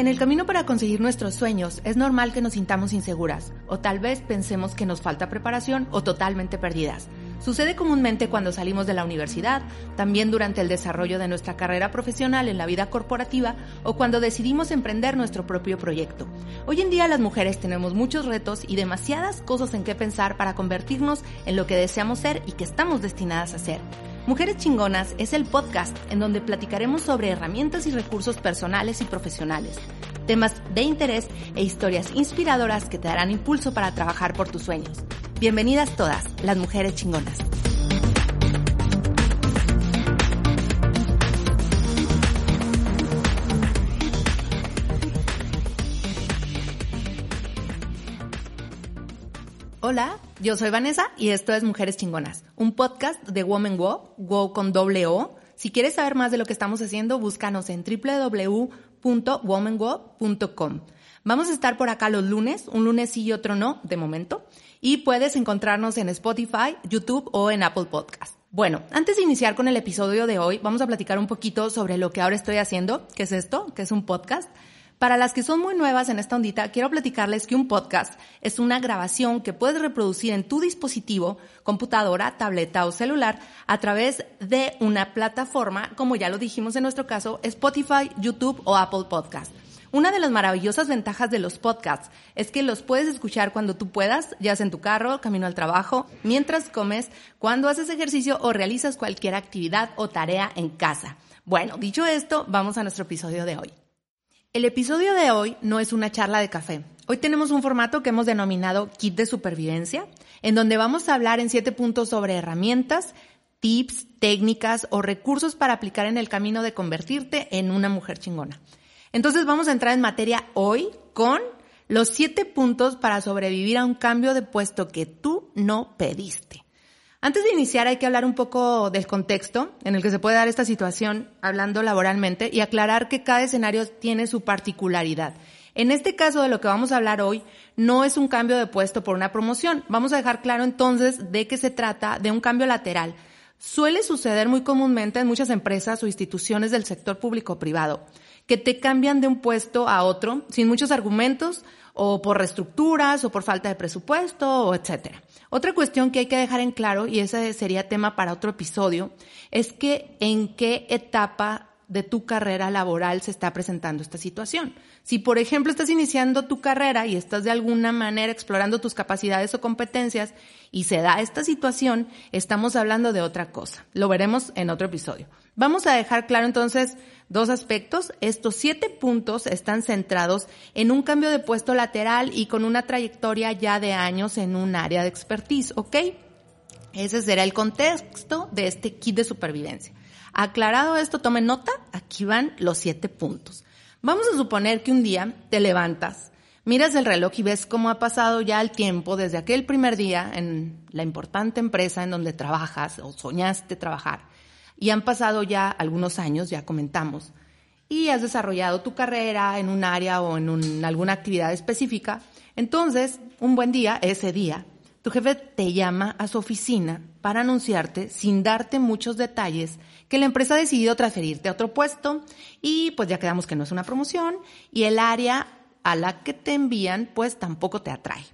En el camino para conseguir nuestros sueños es normal que nos sintamos inseguras o tal vez pensemos que nos falta preparación o totalmente perdidas. Sucede comúnmente cuando salimos de la universidad, también durante el desarrollo de nuestra carrera profesional en la vida corporativa o cuando decidimos emprender nuestro propio proyecto. Hoy en día las mujeres tenemos muchos retos y demasiadas cosas en qué pensar para convertirnos en lo que deseamos ser y que estamos destinadas a ser. Mujeres Chingonas es el podcast en donde platicaremos sobre herramientas y recursos personales y profesionales, temas de interés e historias inspiradoras que te darán impulso para trabajar por tus sueños. Bienvenidas todas, las mujeres chingonas. Hola, yo soy Vanessa y esto es Mujeres Chingonas, un podcast de Woman Go, Go con doble O. Si quieres saber más de lo que estamos haciendo, búscanos en www.womango.com. Vamos a estar por acá los lunes, un lunes sí y otro no, de momento, y puedes encontrarnos en Spotify, YouTube o en Apple Podcast. Bueno, antes de iniciar con el episodio de hoy, vamos a platicar un poquito sobre lo que ahora estoy haciendo, que es esto, que es un podcast. Para las que son muy nuevas en esta ondita, quiero platicarles que un podcast es una grabación que puedes reproducir en tu dispositivo, computadora, tableta o celular a través de una plataforma, como ya lo dijimos en nuestro caso, Spotify, YouTube o Apple Podcast. Una de las maravillosas ventajas de los podcasts es que los puedes escuchar cuando tú puedas, ya sea en tu carro, camino al trabajo, mientras comes, cuando haces ejercicio o realizas cualquier actividad o tarea en casa. Bueno, dicho esto, vamos a nuestro episodio de hoy. El episodio de hoy no es una charla de café. Hoy tenemos un formato que hemos denominado Kit de Supervivencia, en donde vamos a hablar en siete puntos sobre herramientas, tips, técnicas o recursos para aplicar en el camino de convertirte en una mujer chingona. Entonces vamos a entrar en materia hoy con los siete puntos para sobrevivir a un cambio de puesto que tú no pediste. Antes de iniciar hay que hablar un poco del contexto en el que se puede dar esta situación hablando laboralmente y aclarar que cada escenario tiene su particularidad. En este caso de lo que vamos a hablar hoy no es un cambio de puesto por una promoción. Vamos a dejar claro entonces de qué se trata de un cambio lateral. Suele suceder muy comúnmente en muchas empresas o instituciones del sector público privado que te cambian de un puesto a otro sin muchos argumentos o por reestructuras o por falta de presupuesto o etcétera. Otra cuestión que hay que dejar en claro, y ese sería tema para otro episodio, es que en qué etapa de tu carrera laboral se está presentando esta situación. Si, por ejemplo, estás iniciando tu carrera y estás de alguna manera explorando tus capacidades o competencias y se da esta situación, estamos hablando de otra cosa. Lo veremos en otro episodio. Vamos a dejar claro entonces dos aspectos. Estos siete puntos están centrados en un cambio de puesto lateral y con una trayectoria ya de años en un área de expertise, ¿ok? Ese será el contexto de este kit de supervivencia. Aclarado esto, tomen nota, aquí van los siete puntos. Vamos a suponer que un día te levantas, miras el reloj y ves cómo ha pasado ya el tiempo desde aquel primer día en la importante empresa en donde trabajas o soñaste trabajar. Y han pasado ya algunos años, ya comentamos, y has desarrollado tu carrera en un área o en alguna actividad específica. Entonces, un buen día, ese día, tu jefe te llama a su oficina para anunciarte, sin darte muchos detalles, que la empresa ha decidido transferirte a otro puesto y pues ya quedamos que no es una promoción y el área a la que te envían pues tampoco te atrae.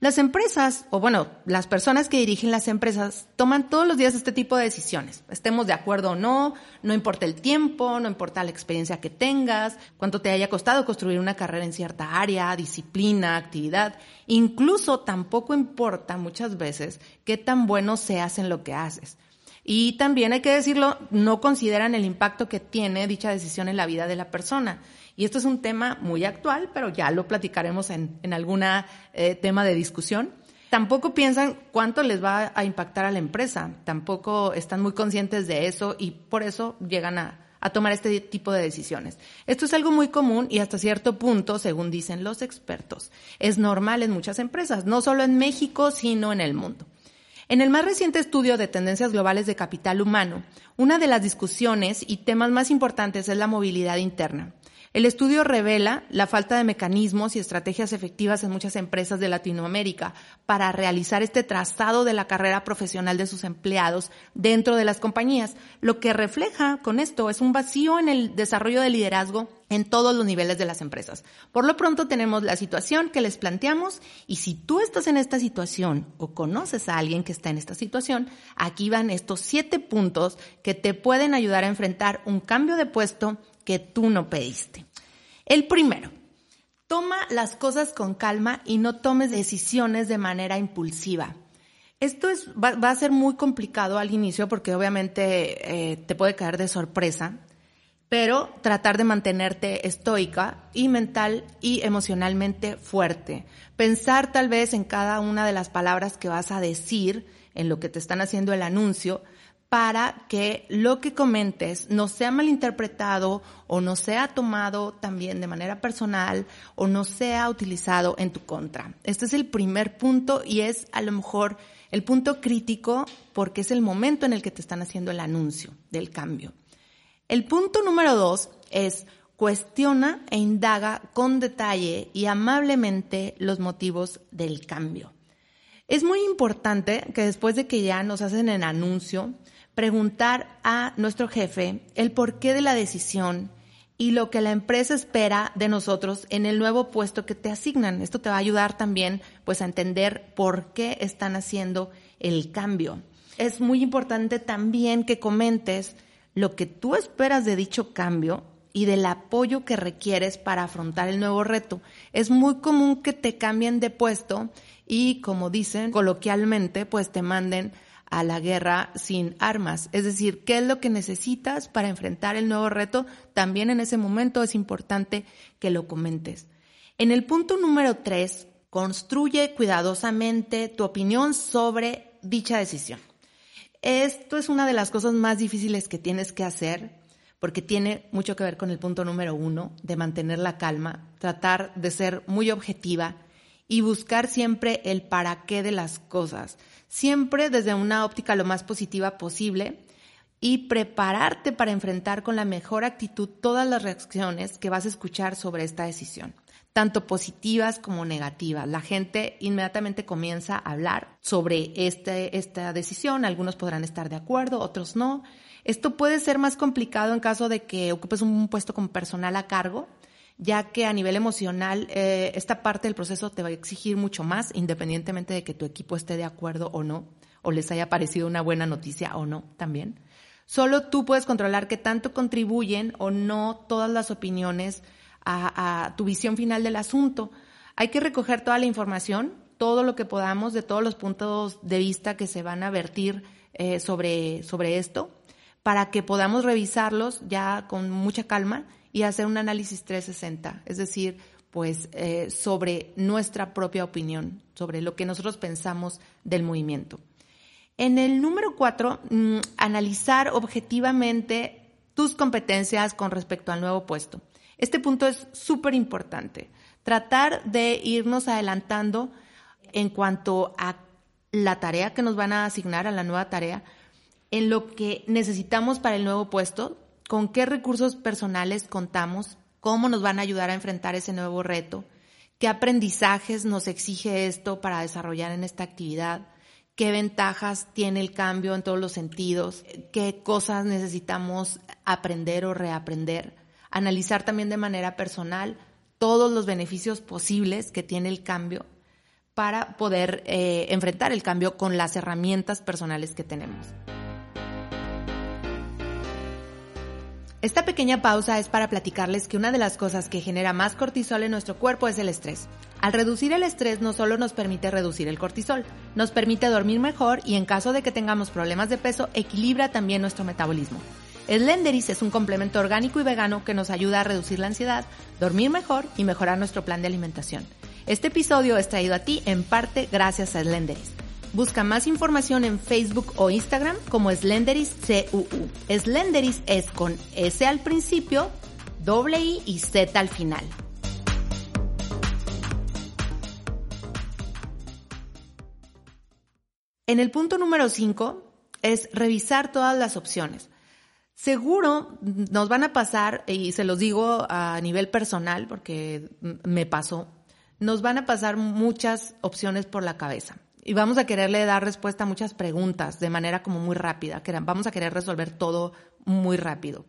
Las empresas, o bueno, las personas que dirigen las empresas, toman todos los días este tipo de decisiones. Estemos de acuerdo o no, no importa el tiempo, no importa la experiencia que tengas, cuánto te haya costado construir una carrera en cierta área, disciplina, actividad. Incluso tampoco importa muchas veces qué tan bueno seas en lo que haces. Y también hay que decirlo, no consideran el impacto que tiene dicha decisión en la vida de la persona. Y esto es un tema muy actual, pero ya lo platicaremos en, en algún eh, tema de discusión. Tampoco piensan cuánto les va a impactar a la empresa, tampoco están muy conscientes de eso y por eso llegan a, a tomar este tipo de decisiones. Esto es algo muy común y hasta cierto punto, según dicen los expertos, es normal en muchas empresas, no solo en México, sino en el mundo. En el más reciente estudio de tendencias globales de capital humano, una de las discusiones y temas más importantes es la movilidad interna. El estudio revela la falta de mecanismos y estrategias efectivas en muchas empresas de Latinoamérica para realizar este trazado de la carrera profesional de sus empleados dentro de las compañías. Lo que refleja con esto es un vacío en el desarrollo de liderazgo en todos los niveles de las empresas. Por lo pronto tenemos la situación que les planteamos y si tú estás en esta situación o conoces a alguien que está en esta situación, aquí van estos siete puntos que te pueden ayudar a enfrentar un cambio de puesto que tú no pediste. El primero, toma las cosas con calma y no tomes decisiones de manera impulsiva. Esto es, va, a ser muy complicado al inicio porque obviamente eh, te puede caer de sorpresa, pero tratar de mantenerte estoica y mental y emocionalmente fuerte. Pensar tal vez en cada una de las palabras que vas a decir en lo que te están haciendo el anuncio para que lo que comentes no sea malinterpretado o no sea tomado también de manera personal o no sea utilizado en tu contra. Este es el primer punto y es a lo mejor el punto crítico porque es el momento en el que te están haciendo el anuncio del cambio. El punto número dos es cuestiona e indaga con detalle y amablemente los motivos del cambio. Es muy importante que después de que ya nos hacen el anuncio, preguntar a nuestro jefe el porqué de la decisión y lo que la empresa espera de nosotros en el nuevo puesto que te asignan. Esto te va a ayudar también pues a entender por qué están haciendo el cambio. Es muy importante también que comentes lo que tú esperas de dicho cambio y del apoyo que requieres para afrontar el nuevo reto. Es muy común que te cambien de puesto y como dicen coloquialmente, pues te manden a la guerra sin armas. Es decir, ¿qué es lo que necesitas para enfrentar el nuevo reto? También en ese momento es importante que lo comentes. En el punto número tres, construye cuidadosamente tu opinión sobre dicha decisión. Esto es una de las cosas más difíciles que tienes que hacer porque tiene mucho que ver con el punto número uno, de mantener la calma, tratar de ser muy objetiva y buscar siempre el para qué de las cosas siempre desde una óptica lo más positiva posible y prepararte para enfrentar con la mejor actitud todas las reacciones que vas a escuchar sobre esta decisión, tanto positivas como negativas. La gente inmediatamente comienza a hablar sobre este, esta decisión, algunos podrán estar de acuerdo, otros no. Esto puede ser más complicado en caso de que ocupes un puesto como personal a cargo, ya que a nivel emocional eh, esta parte del proceso te va a exigir mucho más, independientemente de que tu equipo esté de acuerdo o no, o les haya parecido una buena noticia o no también. Solo tú puedes controlar qué tanto contribuyen o no todas las opiniones a, tu visión final del asunto. Hay que recoger toda la información, todo lo que podamos de todos los puntos de vista que se van a vertir eh, sobre, sobre esto, para que podamos revisarlos ya con mucha calma y hacer un análisis 360, es decir, pues eh, sobre nuestra propia opinión, sobre lo que nosotros pensamos del movimiento. En el número cuatro, mm, analizar objetivamente tus competencias con respecto al nuevo puesto. Este punto es súper importante. Tratar de irnos adelantando en cuanto a la tarea que nos van a asignar, a la nueva tarea, en lo que necesitamos para el nuevo puesto, con qué recursos personales contamos, cómo nos van a ayudar a enfrentar ese nuevo reto, qué aprendizajes nos exige esto para desarrollar en esta actividad, qué ventajas tiene el cambio en todos los sentidos, qué cosas necesitamos aprender o reaprender, analizar también de manera personal todos los beneficios posibles que tiene el cambio para poder eh, enfrentar el cambio con las herramientas personales que tenemos. Esta pequeña pausa es para platicarles que una de las cosas que genera más cortisol en nuestro cuerpo es el estrés. Al reducir el estrés no solo nos permite reducir el cortisol, nos permite dormir mejor y en caso de que tengamos problemas de peso, equilibra también nuestro metabolismo. Slenderis es un complemento orgánico y vegano que nos ayuda a reducir la ansiedad, dormir mejor y mejorar nuestro plan de alimentación. Este episodio es traído a ti en parte gracias a Slenderis. Busca más información en Facebook o Instagram como Slenderis CUU. Slenderis es con S al principio, doble I y Z al final. En el punto número 5 es revisar todas las opciones. Seguro nos van a pasar, y se los digo a nivel personal porque me pasó, nos van a pasar muchas opciones por la cabeza. Y vamos a quererle dar respuesta a muchas preguntas de manera como muy rápida, que vamos a querer resolver todo muy rápido.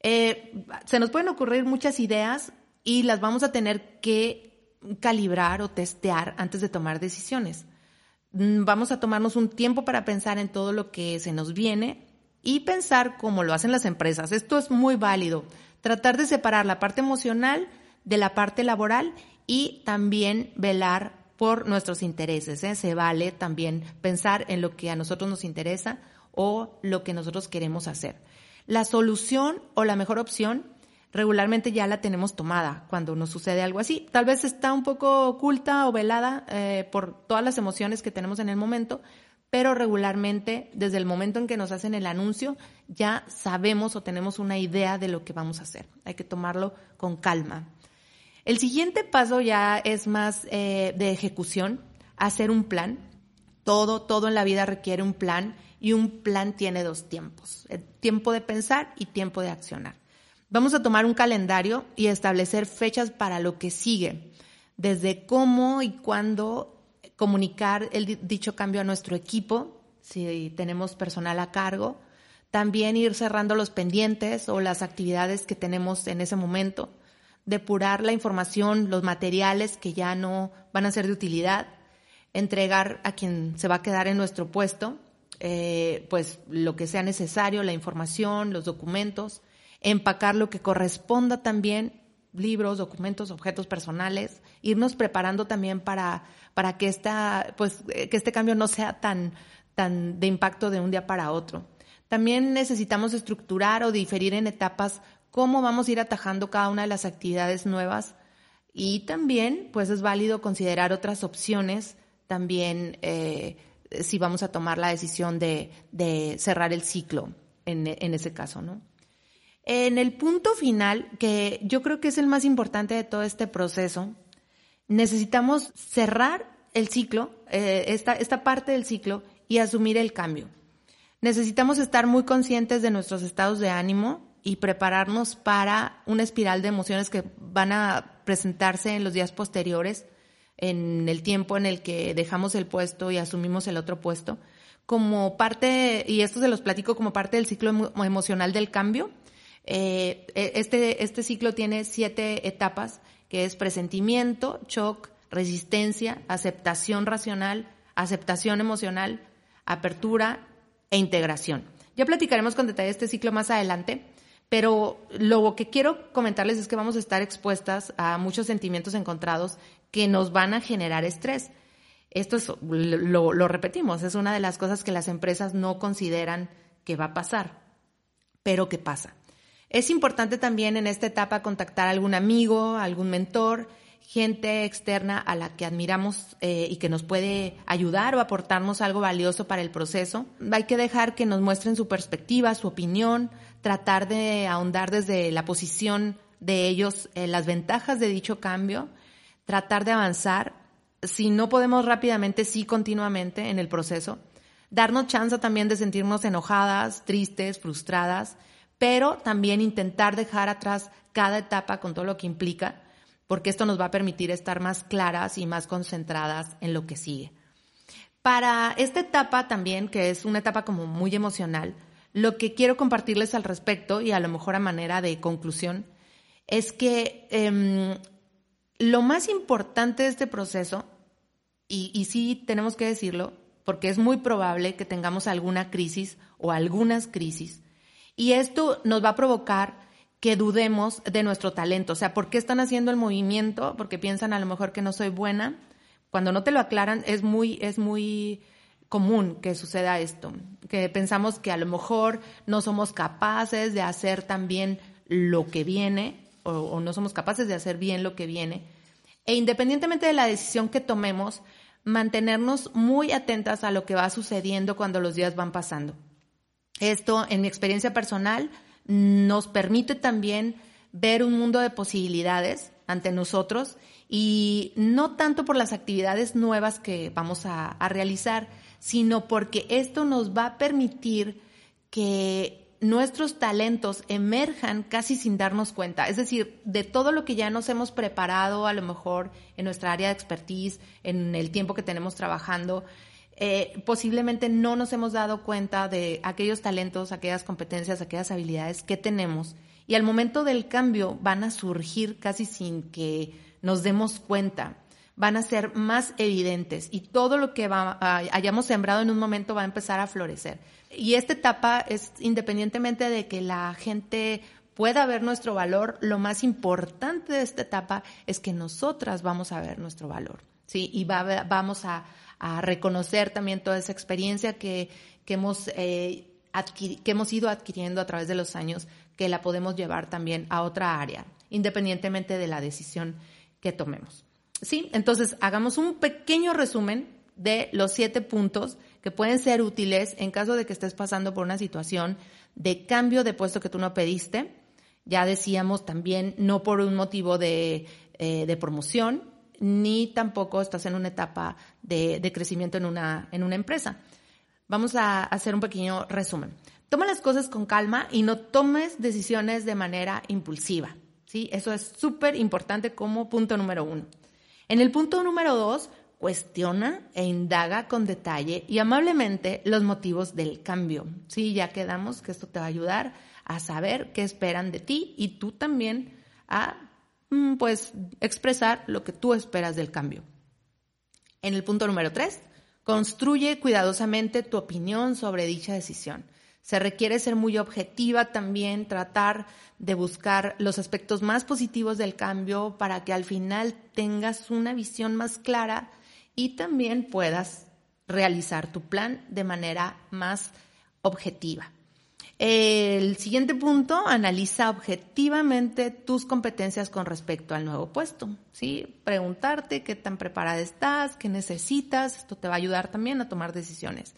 Eh, se nos pueden ocurrir muchas ideas y las vamos a tener que calibrar o testear antes de tomar decisiones. Mm, vamos a tomarnos un tiempo para pensar en todo lo que se nos viene y pensar como lo hacen las empresas. Esto es muy válido. Tratar de separar la parte emocional de la parte laboral y también velar por nuestros intereses. ¿eh? Se vale también pensar en lo que a nosotros nos interesa o lo que nosotros queremos hacer. La solución o la mejor opción regularmente ya la tenemos tomada cuando nos sucede algo así. Tal vez está un poco oculta o velada eh, por todas las emociones que tenemos en el momento, pero regularmente desde el momento en que nos hacen el anuncio ya sabemos o tenemos una idea de lo que vamos a hacer. Hay que tomarlo con calma. El siguiente paso ya es más eh, de ejecución, hacer un plan. Todo, todo en la vida requiere un plan y un plan tiene dos tiempos, el tiempo de pensar y tiempo de accionar. Vamos a tomar un calendario y establecer fechas para lo que sigue, desde cómo y cuándo comunicar el dicho cambio a nuestro equipo, si tenemos personal a cargo, también ir cerrando los pendientes o las actividades que tenemos en ese momento, depurar la información, los materiales que ya no van a ser de utilidad, entregar a quien se va a quedar en nuestro puesto, eh, pues lo que sea necesario, la información, los documentos, empacar lo que corresponda también, libros, documentos, objetos personales, irnos preparando también para, para que, esta, pues, eh, que este cambio no sea tan, tan de impacto de un día para otro. También necesitamos estructurar o diferir en etapas cómo vamos a ir atajando cada una de las actividades nuevas y también pues es válido considerar otras opciones también eh, si vamos a tomar la decisión de, de cerrar el ciclo en, en ese caso, ¿no? En el punto final, que yo creo que es el más importante de todo este proceso, necesitamos cerrar el ciclo, eh, esta, esta parte del ciclo, y asumir el cambio. Necesitamos estar muy conscientes de nuestros estados de ánimo y prepararnos para una espiral de emociones que van a presentarse en los días posteriores, en el tiempo en el que dejamos el puesto y asumimos el otro puesto, como parte, y esto se los platico como parte del ciclo emocional del cambio, eh, e, este, este ciclo tiene siete etapas, que es presentimiento, shock, resistencia, aceptación racional, aceptación emocional, apertura e integración. Ya platicaremos con detalle este ciclo más adelante, pero lo que quiero comentarles es que vamos a estar expuestas a muchos sentimientos encontrados que nos van a generar estrés. Esto es, lo, lo repetimos, es una de las cosas que las empresas no consideran que va a pasar, pero que pasa. Es importante también en esta etapa contactar a algún amigo, algún mentor, gente externa a la que admiramos eh, y que nos puede ayudar o aportarnos algo valioso para el proceso. Hay que dejar que nos muestren su perspectiva, su opinión, tratar de ahondar desde la posición de ellos eh, las ventajas de dicho cambio, tratar de avanzar. Si no podemos rápidamente, sí continuamente en el proceso. Darnos chance también de sentirnos enojadas, tristes, frustradas pero también intentar dejar atrás cada etapa con todo lo que implica, porque esto nos va a permitir estar más claras y más concentradas en lo que sigue. Para esta etapa también, que es una etapa como muy emocional, lo que quiero compartirles al respecto y a lo mejor a manera de conclusión es que em, lo más importante de este proceso, y, y sí tenemos que decirlo, porque es muy probable que tengamos alguna crisis o algunas crisis, y esto nos va a provocar que dudemos de nuestro talento. O sea, ¿por qué están haciendo el movimiento? Porque piensan a lo mejor que no soy buena. Cuando no te lo aclaran, es muy, es muy común que suceda esto. Que pensamos que a lo mejor no somos capaces de hacer también lo que viene, o, o no somos capaces de hacer bien lo que viene. E independientemente de la decisión que tomemos, mantenernos muy atentas a lo que va sucediendo cuando los días van pasando. Esto, en mi experiencia personal, nos permite también ver un mundo de posibilidades ante nosotros y no tanto por las actividades nuevas que vamos a, realizar, sino porque esto nos va a permitir que nuestros talentos emerjan casi sin darnos cuenta. Es decir, de todo lo que ya nos hemos preparado, a lo mejor en nuestra área de expertise, en el tiempo que tenemos trabajando, eh, posiblemente no nos hemos dado cuenta de aquellos talentos, aquellas competencias, aquellas habilidades que tenemos. Y al momento del cambio van a surgir casi sin que nos demos cuenta van a ser más evidentes y todo lo que hayamos sembrado en un momento va a empezar a florecer. Y esta etapa es independientemente de que la gente pueda ver nuestro valor, lo más importante de esta etapa es que nosotras vamos a ver nuestro valor, ¿sí? Y vamos a, reconocer también toda esa experiencia que, que hemos, eh, que hemos ido adquiriendo a través de los años, que la podemos llevar también a otra área, independientemente de la decisión que tomemos. ¿Sí? Entonces, hagamos un pequeño resumen de los siete puntos que pueden ser útiles en caso de que estés pasando por una situación de cambio de puesto que tú no pediste. Ya decíamos también, no por un motivo de, eh, promoción, ni tampoco estás en una etapa de, de, crecimiento en una, en una empresa. Vamos a hacer un pequeño resumen. Toma las cosas con calma y no tomes decisiones de manera impulsiva. ¿sí? Eso es súper importante como punto número uno. En el punto número dos, cuestiona e indaga con detalle y amablemente los motivos del cambio. Sí, ya quedamos que esto te va a ayudar a saber qué esperan de ti y tú también a pues expresar lo que tú esperas del cambio. En el punto número tres, construye cuidadosamente tu opinión sobre dicha decisión. Se requiere ser muy objetiva también, tratar de buscar los aspectos más positivos del cambio para que al final tengas una visión más clara y también puedas realizar tu plan de manera más objetiva. El siguiente punto, analiza objetivamente tus competencias con respecto al nuevo puesto. ¿sí? Preguntarte qué tan preparada estás, qué necesitas, esto te va a ayudar también a tomar decisiones.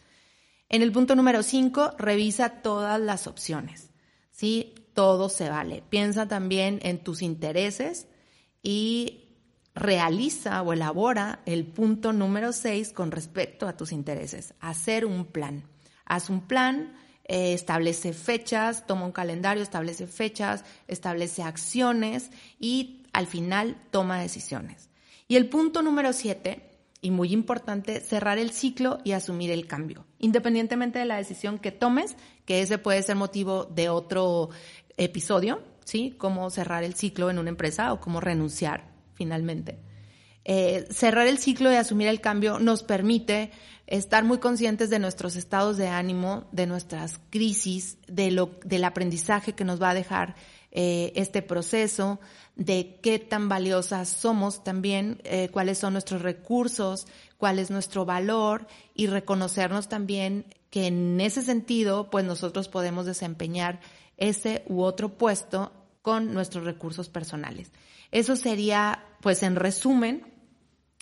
En el punto número 5, revisa todas las opciones. ¿sí? Todo se vale. Piensa también en tus intereses y realiza o elabora el punto número 6 con respecto a tus intereses. Hacer un plan. Haz un plan, eh, establece fechas, toma un calendario, establece fechas, establece acciones y al final toma decisiones. Y el punto número 7, y muy importante, cerrar el ciclo y asumir el cambio. Independientemente de la decisión que tomes, que ese puede ser motivo de otro episodio, ¿sí? Cómo cerrar el ciclo en una empresa o cómo renunciar finalmente. Eh, cerrar el ciclo y asumir el cambio nos permite estar muy conscientes de nuestros estados de ánimo, de nuestras crisis, de lo, del aprendizaje que nos va a dejar eh, este proceso, de qué tan valiosas somos también, eh, cuáles son nuestros recursos, cuál es nuestro valor y reconocernos también que en ese sentido, pues nosotros podemos desempeñar ese u otro puesto con nuestros recursos personales. Eso sería, pues en resumen,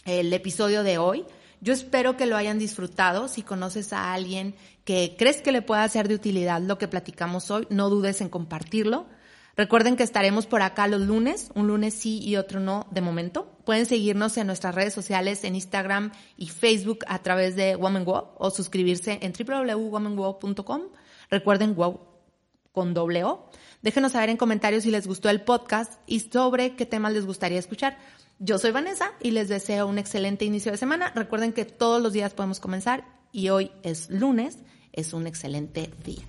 el episodio de hoy. Yo espero que lo hayan disfrutado. Si conoces a alguien que crees que le pueda ser de utilidad lo que platicamos hoy, no dudes en compartirlo. Recuerden que estaremos por acá los lunes, un lunes sí y otro no de momento. Pueden seguirnos en nuestras redes sociales, en Instagram y Facebook a través de Woman o suscribirse en www.womanwow.com. Recuerden wow con doble O. Déjenos saber en comentarios si les gustó el podcast y sobre qué temas les gustaría escuchar. Yo soy Vanessa y les deseo un excelente inicio de semana. Recuerden que todos los días podemos comenzar y hoy es lunes, es un excelente día.